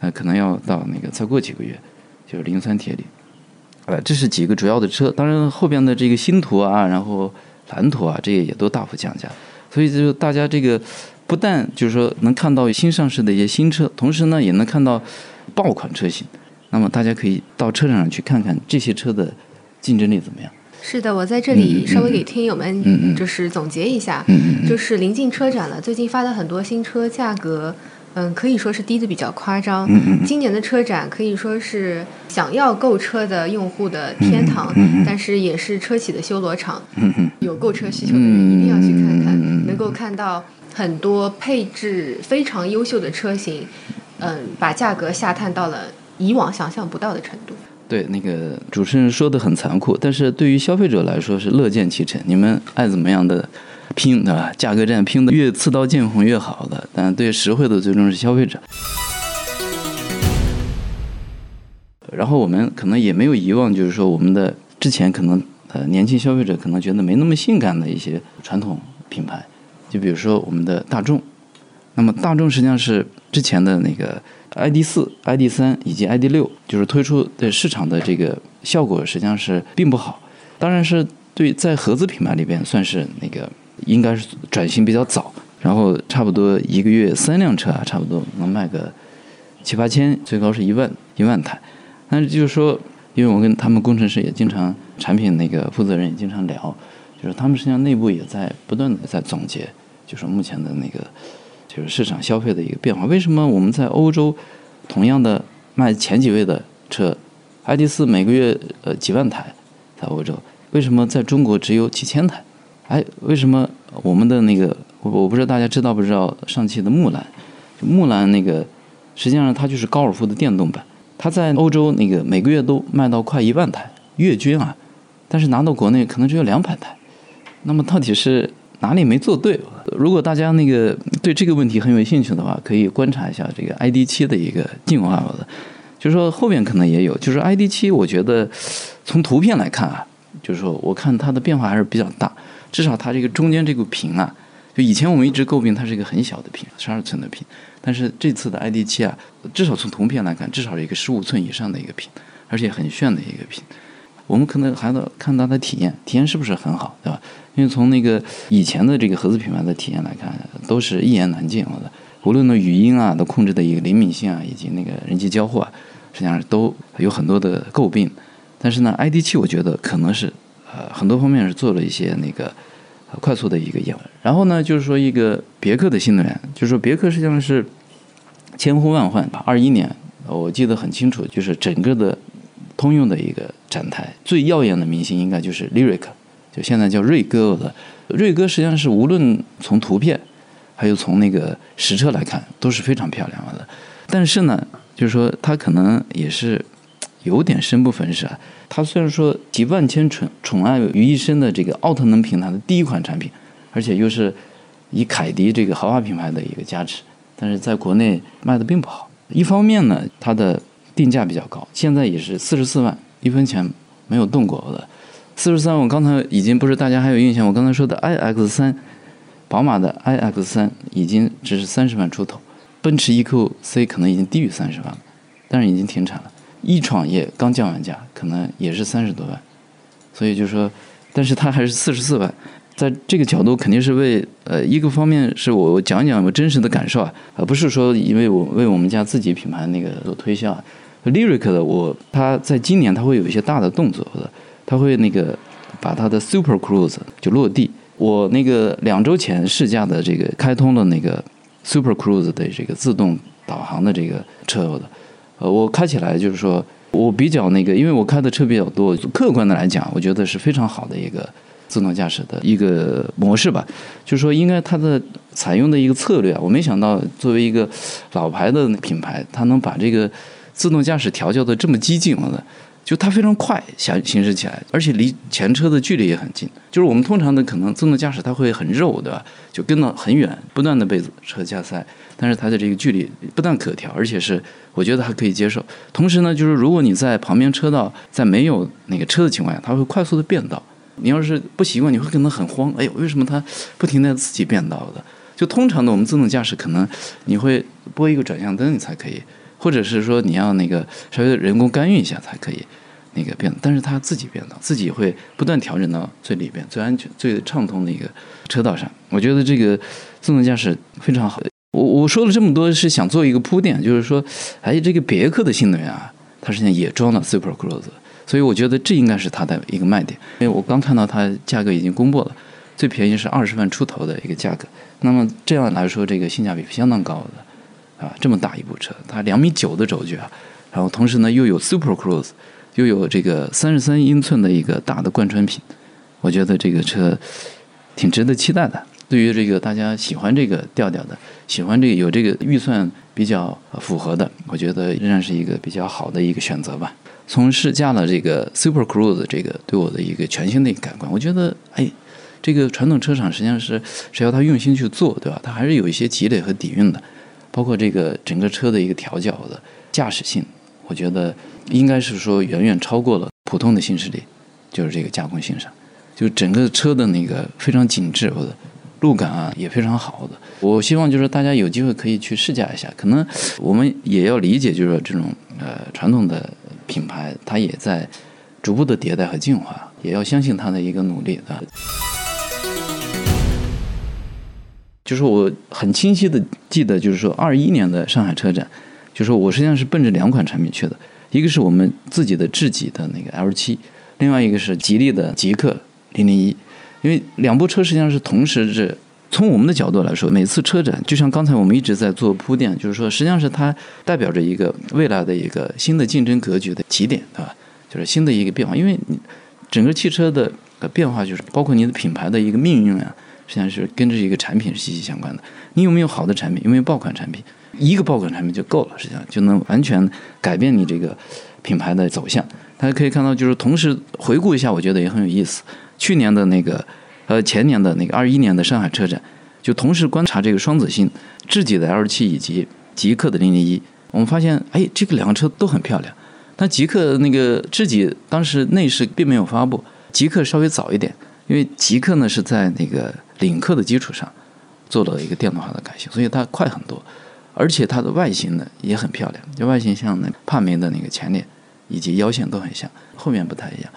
呃，可能要到那个再过几个月，就是磷酸铁锂，呃，这是几个主要的车，当然后边的这个星途啊，然后蓝图啊，这些也都大幅降价，所以就大家这个不但就是说能看到新上市的一些新车，同时呢也能看到爆款车型。那么大家可以到车展上去看看这些车的竞争力怎么样。
是的，我在这里稍微给听友
嗯
们就是总结一下，就是临近车展了，最近发的很多新车价格。嗯，可以说是低的比较夸张。
嗯嗯
今年的车展可以说是想要购车的用户的天堂，
嗯嗯嗯
但是也是车企的修罗场。
嗯嗯
有购车需求的人一定要去看看，能够看到很多配置非常优秀的车型，嗯，把价格下探到了以往想象不到的程度。
对，那个主持人说的很残酷，但是对于消费者来说是乐见其成。你们爱怎么样的拼，对吧？价格战拼的越刺刀见红越好的，但对实惠的最终是消费者。然后我们可能也没有遗忘，就是说我们的之前可能呃年轻消费者可能觉得没那么性感的一些传统品牌，就比如说我们的大众。那么大众实际上是之前的那个 ID 四、ID 三以及 ID 六，就是推出的市场的这个效果实际上是并不好。当然是对在合资品牌里边算是那个应该是转型比较早，然后差不多一个月三辆车啊，差不多能卖个七八千，最高是一万一万台。但是就是说，因为我跟他们工程师也经常，产品那个负责人也经常聊，就是他们实际上内部也在不断的在总结，就是目前的那个就是市场消费的一个变化。为什么我们在欧洲同样的卖前几位的车，ID 四每个月呃几万台，在欧洲，为什么在中国只有几千台？哎，为什么我们的那个我我不知道大家知道不知道上汽的木兰，木兰那个实际上它就是高尔夫的电动版。它在欧洲那个每个月都卖到快一万台月均啊，但是拿到国内可能只有两百台，那么到底是哪里没做对？如果大家那个对这个问题很有兴趣的话，可以观察一下这个 ID 七的一个进化的，就是说后面可能也有，就是 ID 七，我觉得从图片来看啊，就是说我看它的变化还是比较大，至少它这个中间这个屏啊，就以前我们一直诟病它是一个很小的屏，十二寸的屏。但是这次的 ID 七啊，至少从图片来看，至少是一个十五寸以上的一个屏，而且很炫的一个屏。我们可能还得看它的体验，体验是不是很好，对吧？因为从那个以前的这个合资品牌的体验来看，都是一言难尽了的。无论呢语音啊，的控制的一个灵敏性啊，以及那个人机交互啊，实际上都有很多的诟病。但是呢，ID 七我觉得可能是呃很多方面是做了一些那个。快速的一个演，然后呢，就是说一个别克的新能源，就是说别克实际上是千呼万唤。二一年我记得很清楚，就是整个的通用的一个展台最耀眼的明星应该就是 Lyric，就现在叫锐哥了。锐哥实际上是无论从图片，还有从那个实车来看都是非常漂亮的。但是呢，就是说它可能也是有点生不逢时啊。它虽然说集万千宠宠爱于一身的这个奥特能平台的第一款产品，而且又是以凯迪这个豪华品牌的一个加持，但是在国内卖的并不好。一方面呢，它的定价比较高，现在也是四十四万，一分钱没有动过的。四十三，我刚才已经不是大家还有印象，我刚才说的 iX 三，宝马的 iX 三已经只是三十万出头，奔驰 EQC 可能已经低于三十万了，但是已经停产了。一创也刚降完价，可能也是三十多万，所以就说，但是它还是四十四万，在这个角度肯定是为呃一个方面是我我讲讲我真实的感受啊，而不是说因为我为我们家自己品牌那个做推销啊。Lyric 的我，它在今年它会有一些大的动作的，它会那个把它的 Super Cruise 就落地。我那个两周前试驾的这个开通了那个 Super Cruise 的这个自动导航的这个车的。呃，我开起来就是说，我比较那个，因为我开的车比较多，客观的来讲，我觉得是非常好的一个自动驾驶的一个模式吧。就是说，应该它的采用的一个策略啊，我没想到作为一个老牌的品牌，它能把这个自动驾驶调教的这么激进了的。就它非常快行行驶起来，而且离前车的距离也很近。就是我们通常的可能自动驾驶它会很肉，对吧？就跟到很远，不断的被车加塞。但是它的这个距离不但可调，而且是我觉得还可以接受。同时呢，就是如果你在旁边车道在没有那个车的情况下，它会快速的变道。你要是不习惯，你会可能很慌。哎呦，为什么它不停的自己变道的？就通常的我们自动驾驶可能你会拨一个转向灯，你才可以。或者是说你要那个稍微人工干预一下才可以，那个变，但是它自己变道，自己会不断调整到最里边、最安全、最畅通的一个车道上。我觉得这个自动驾驶非常好。我我说了这么多，是想做一个铺垫，就是说，哎，这个别克的新能源啊，它实际上也装了 Super Cruise，所以我觉得这应该是它的一个卖点。因为我刚看到它价格已经公布了，最便宜是二十万出头的一个价格。那么这样来说，这个性价比相当高的，啊，这么大一部车，它两米九的轴距啊，然后同时呢又有 Super Cruise，又有这个三十三英寸的一个大的贯穿屏，我觉得这个车挺值得期待的。对于这个大家喜欢这个调调的，喜欢这个有这个预算比较符合的，我觉得仍然是一个比较好的一个选择吧。从试驾了这个 Super Cruise 这个对我的一个全新的一个感官，我觉得哎。这个传统车厂实际上是只要他用心去做，对吧？他还是有一些积累和底蕴的，包括这个整个车的一个调教的驾驶性，我觉得应该是说远远超过了普通的新势力，就是这个加工性上，就整个车的那个非常紧致，或者路感啊也非常好的。我希望就是大家有机会可以去试驾一下，可能我们也要理解，就是说这种呃传统的品牌，它也在逐步的迭代和进化，也要相信它的一个努力啊。就是我很清晰的记得，就是说二一年的上海车展，就是说我实际上是奔着两款产品去的，一个是我们自己的智己的那个 L 七，另外一个是吉利的极氪零零一，因为两部车实际上是同时是从我们的角度来说，每次车展就像刚才我们一直在做铺垫，就是说实际上是它代表着一个未来的一个新的竞争格局的起点，对吧？就是新的一个变化，因为你整个汽车的变化就是包括你的品牌的一个命运啊。实际上是跟这一个产品是息息相关的。你有没有好的产品？有没有爆款产品？一个爆款产品就够了，实际上就能完全改变你这个品牌的走向。大家可以看到，就是同时回顾一下，我觉得也很有意思。去年的那个，呃，前年的那个二一年的上海车展，就同时观察这个双子星、智己的 L 七以及极氪的零零一，我们发现，哎，这个两个车都很漂亮。但极氪那个智己当时内饰并没有发布，极氪稍微早一点，因为极氪呢是在那个。领克的基础上做了一个电动化的改型，所以它快很多，而且它的外形呢也很漂亮，就外形像那帕梅的那个前脸以及腰线都很像，后面不太一样。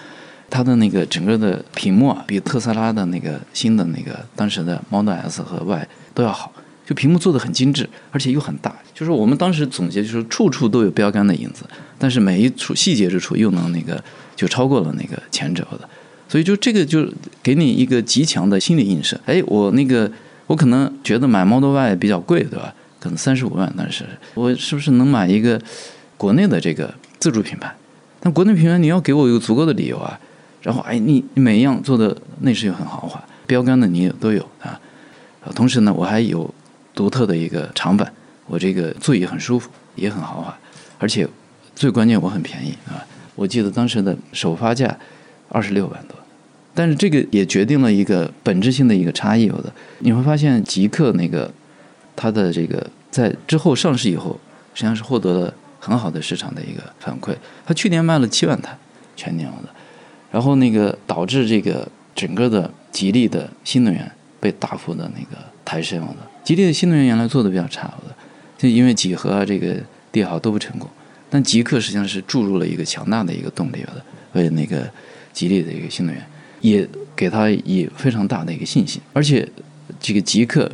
它的那个整个的屏幕啊，比特斯拉的那个新的那个当时的 Model S 和 Y 都要好，就屏幕做的很精致，而且又很大。就是我们当时总结，就是处处都有标杆的影子，但是每一处细节之处又能那个就超过了那个前者的。所以就这个就给你一个极强的心理映射。哎，我那个我可能觉得买 Model Y 比较贵，对吧？可能三十五万，但是我是不是能买一个国内的这个自主品牌？但国内品牌你要给我有足够的理由啊。然后哎，你每一样做的内饰又很豪华，标杆的你也都有啊。同时呢，我还有独特的一个长板，我这个座椅很舒服，也很豪华，而且最关键我很便宜啊。我记得当时的首发价二十六万多。但是这个也决定了一个本质性的一个差异，有的你会发现极客那个它的这个在之后上市以后，实际上是获得了很好的市场的一个反馈。它去年卖了七万台全年的，然后那个导致这个整个的吉利的新能源被大幅的那个抬升了。吉利的新能源原来做的比较差的，就因为几何啊这个帝豪都不成功，但极客实际上是注入了一个强大的一个动力的，为那个吉利的一个新能源。也给他以非常大的一个信心，而且这个极客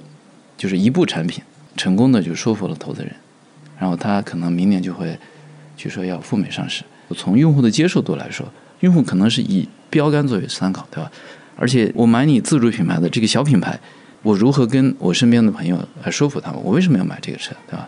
就是一部产品成功的就说服了投资人，然后他可能明年就会据说要赴美上市。从用户的接受度来说，用户可能是以标杆作为参考，对吧？而且我买你自主品牌的这个小品牌，我如何跟我身边的朋友来说服他们？我为什么要买这个车，对吧？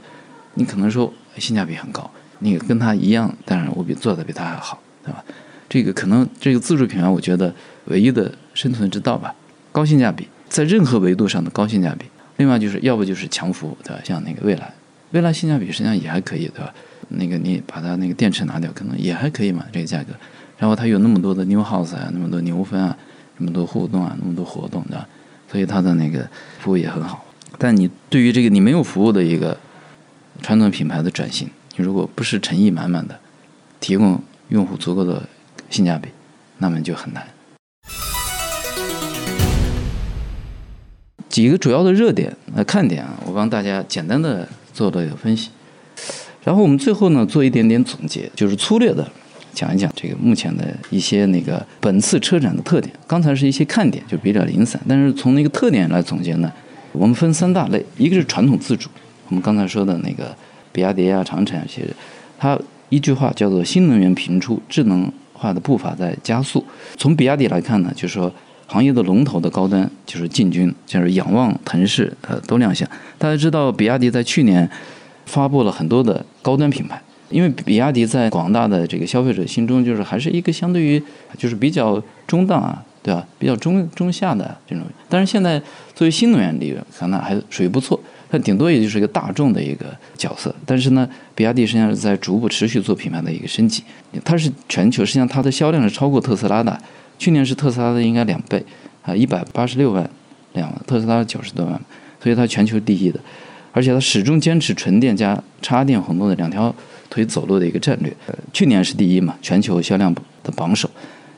你可能说性价比很高，你跟他一样，当然我比做的比他还好，对吧？这个可能这个自主品牌，我觉得。唯一的生存之道吧，高性价比，在任何维度上的高性价比。另外就是要不就是强服务，对吧？像那个蔚来，蔚来性价比实际上也还可以，对吧？那个你把它那个电池拿掉，可能也还可以嘛，这个价格。然后它有那么多的 New House 啊，那么多牛分啊，那么多互动啊，那么多活动，对吧？所以它的那个服务也很好。但你对于这个你没有服务的一个传统品牌的转型，你如果不是诚意满满的提供用户足够的性价比，那么就很难。几个主要的热点、呃看点啊，我帮大家简单的做了一个分析，然后我们最后呢做一点点总结，就是粗略的讲一讲这个目前的一些那个本次车展的特点。刚才是一些看点，就比较零散，但是从那个特点来总结呢，我们分三大类，一个是传统自主，我们刚才说的那个比亚迪啊、长城啊，其实它一句话叫做“新能源频出，智能化的步伐在加速”。从比亚迪来看呢，就是说行业的龙头的高端就是进军，就是仰望、腾势呃都亮相。大家知道，比亚迪在去年发布了很多的高端品牌。因为比亚迪在广大的这个消费者心中，就是还是一个相对于就是比较中档啊，对吧？比较中中下的这种。但是现在作为新能源领域，可能还属于不错，它顶多也就是一个大众的一个角色。但是呢，比亚迪实际上是在逐步持续做品牌的一个升级。它是全球，实际上它的销量是超过特斯拉的，去年是特斯拉的应该两倍啊，一百八十六万辆，特斯拉九十多万，所以它全球第一的。而且它始终坚持纯电加插电混动的两条。腿走路的一个战略，呃，去年是第一嘛，全球销量的榜首。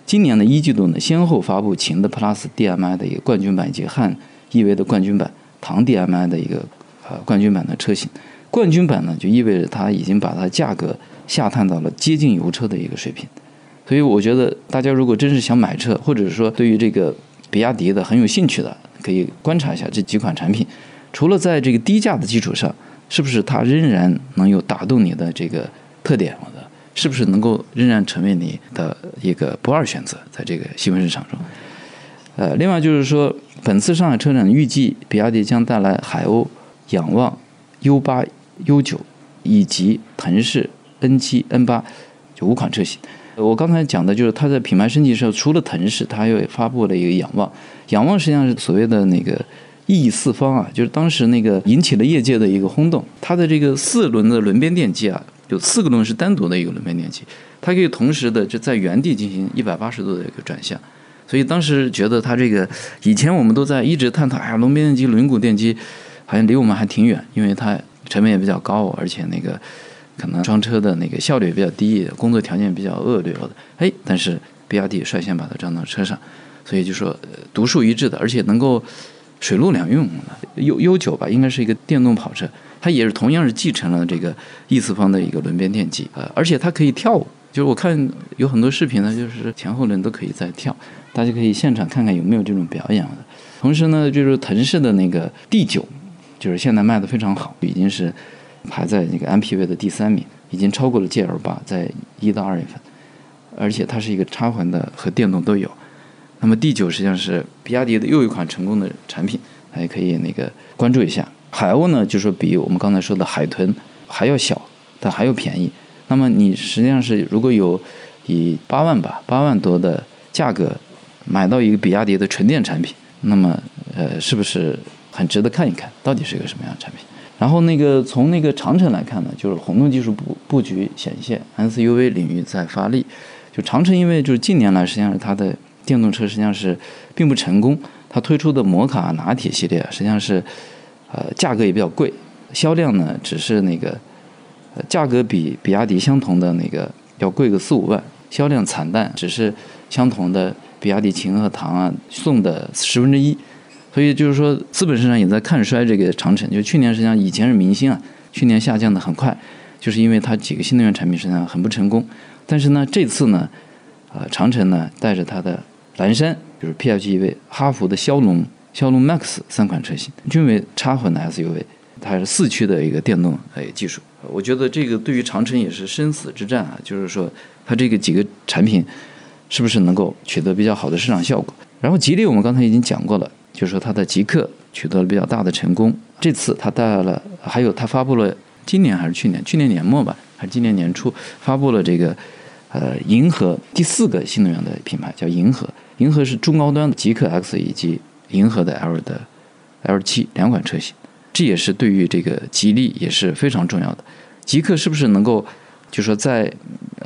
今年的一季度呢，先后发布秦的 Plus DM-i 的一个冠军版以及汉 EV 的冠军版，唐 DM-i 的一个呃冠军版的车型。冠军版呢，就意味着它已经把它价格下探到了接近油车的一个水平。所以我觉得大家如果真是想买车，或者是说对于这个比亚迪的很有兴趣的，可以观察一下这几款产品。除了在这个低价的基础上，是不是它仍然能有打动你的这个特点？我的是不是能够仍然成为你的一个不二选择？在这个细分市场中，呃，另外就是说，本次上海车展预计比亚迪将带来海鸥、仰望、U 八、U 九以及腾势 N 七、N 八就五款车型。我刚才讲的就是它在品牌升级的时候，除了腾势，它又发布了一个仰望。仰望实际上是所谓的那个。意义四方啊，就是当时那个引起了业界的一个轰动。它的这个四轮的轮边电机啊，有四个轮是单独的一个轮边电机，它可以同时的就在原地进行一百八十度的一个转向。所以当时觉得它这个以前我们都在一直探讨，哎呀，轮边电机、轮毂电机好像离我们还挺远，因为它成本也比较高，而且那个可能装车的那个效率也比较低，工作条件比较恶劣的。哎，但是比亚迪率先把它装到车上，所以就说独树一帜的，而且能够。水陆两用的 U U 九吧，应该是一个电动跑车，它也是同样是继承了这个 E 次方的一个轮边电机呃，而且它可以跳舞，就是我看有很多视频呢，就是前后轮都可以在跳，大家可以现场看看有没有这种表演。同时呢，就是腾势的那个 D 九，就是现在卖的非常好，已经是排在那个 MPV 的第三名，已经超过了 GL 八，在一到二月份，而且它是一个插混的和电动都有。那么 D 九实际上是比亚迪的又一款成功的产品，大家可以那个关注一下。海鸥呢，就是比我们刚才说的海豚还要小，但还要便宜。那么你实际上是如果有以八万吧，八万多的价格买到一个比亚迪的纯电产品，那么呃，是不是很值得看一看到底是一个什么样的产品？然后那个从那个长城来看呢，就是混动技术布布局显现，SUV 领域在发力。就长城因为就是近年来实际上是它的。电动车实际上是并不成功，它推出的摩卡拿铁系列实际上是，呃，价格也比较贵，销量呢只是那个，呃，价格比比亚迪相同的那个要贵个四五万，销量惨淡，只是相同的比亚迪秦和唐啊送的十分之一，所以就是说资本市场也在看衰这个长城，就去年实际上以前是明星啊，去年下降的很快，就是因为它几个新能源产品实际上很不成功，但是呢这次呢，呃，长城呢带着它的蓝山就是 PHEV，哈弗的骁龙、骁龙 Max 三款车型均为插混的 SUV，它是四驱的一个电动哎技术。我觉得这个对于长城也是生死之战啊，就是说它这个几个产品是不是能够取得比较好的市场效果？然后吉利我们刚才已经讲过了，就是说它的极客取得了比较大的成功。这次它带来了，还有它发布了今年还是去年？去年年末吧，还是今年年初发布了这个呃银河第四个新能源的品牌，叫银河。银河是中高端的极客 X 以及银河的 L 的 L 七两款车型，这也是对于这个吉利也是非常重要的。极客是不是能够，就说在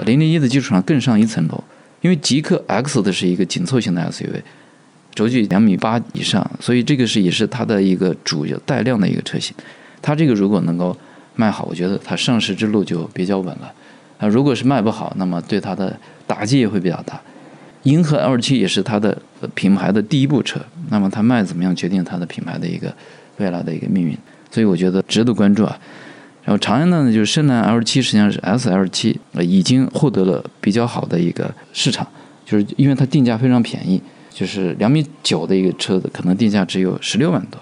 零零一的基础上更上一层楼？因为极客 X 的是一个紧凑型的 SUV，轴距两米八以上，所以这个是也是它的一个主要带量的一个车型。它这个如果能够卖好，我觉得它上市之路就比较稳了。啊，如果是卖不好，那么对它的打击也会比较大。银河 L 七也是它的品牌的第一部车，那么它卖怎么样，决定它的品牌的一个未来的一个命运，所以我觉得值得关注啊。然后长安呢，就是深蓝 L 七实际上是 S L 七，呃，已经获得了比较好的一个市场，就是因为它定价非常便宜，就是两米九的一个车子，可能定价只有十六万多，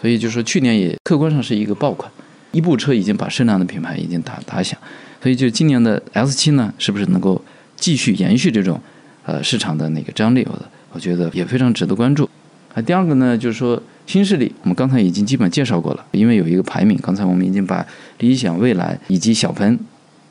所以就是说去年也客观上是一个爆款，一部车已经把深蓝的品牌已经打打响，所以就今年的 S 七呢，是不是能够继续延续这种呃市场的那个张力？我的我觉得也非常值得关注。啊，第二个呢，就是说新势力，我们刚才已经基本介绍过了，因为有一个排名，刚才我们已经把理想、蔚来以及小鹏，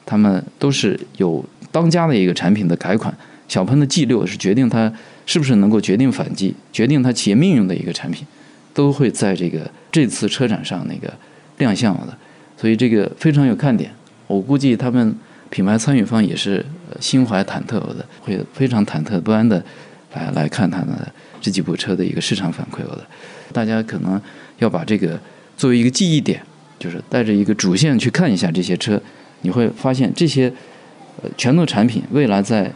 他们都是有当家的一个产品的改款。小鹏的 G 六是决定它是不是能够决定反击、决定它企业命运的一个产品，都会在这个这次车展上那个亮相的，所以这个非常有看点。我估计他们品牌参与方也是心怀忐忑的，会非常忐忑不安的来来看它的。这几部车的一个市场反馈，我的，大家可能要把这个作为一个记忆点，就是带着一个主线去看一下这些车，你会发现这些呃拳头产品未来在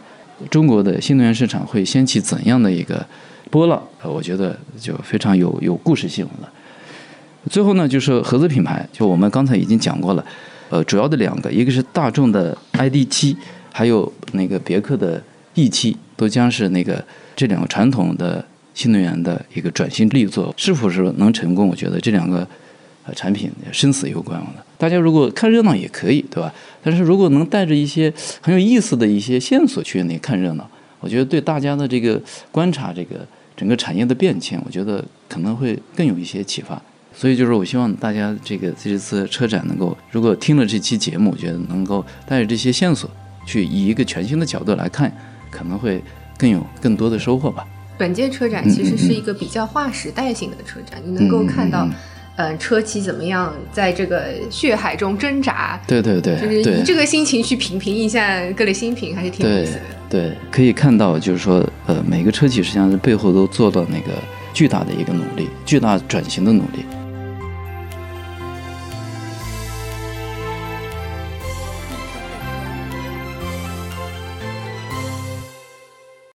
中国的新能源市场会掀起怎样的一个波浪？呃，我觉得就非常有有故事性了。最后呢，就是合资品牌，就我们刚才已经讲过了，呃，主要的两个，一个是大众的 ID.7，还有那个别克的 E7，都将是那个这两个传统的。新能源的一个转型力作是否是能成功？我觉得这两个呃产品生死攸关了。大家如果看热闹也可以，对吧？但是如果能带着一些很有意思的一些线索去那看热闹，我觉得对大家的这个观察这个整个产业的变迁，我觉得可能会更有一些启发。所以就是我希望大家这个这次车展能够，如果听了这期节目，我觉得能够带着这些线索去以一个全新的角度来看，可能会更有更多的收获吧。
本届车展其实是一个比较划时代性的车展，你能够看到，嗯，车企怎么样在这个血海中挣扎。
对对对，
就是以这个心情去品评一下各类新品，还是挺有意思的。
对，可以看到，就是说，呃，每个车企实际上是背后都做了那个巨大的一个努力，巨大转型的努力。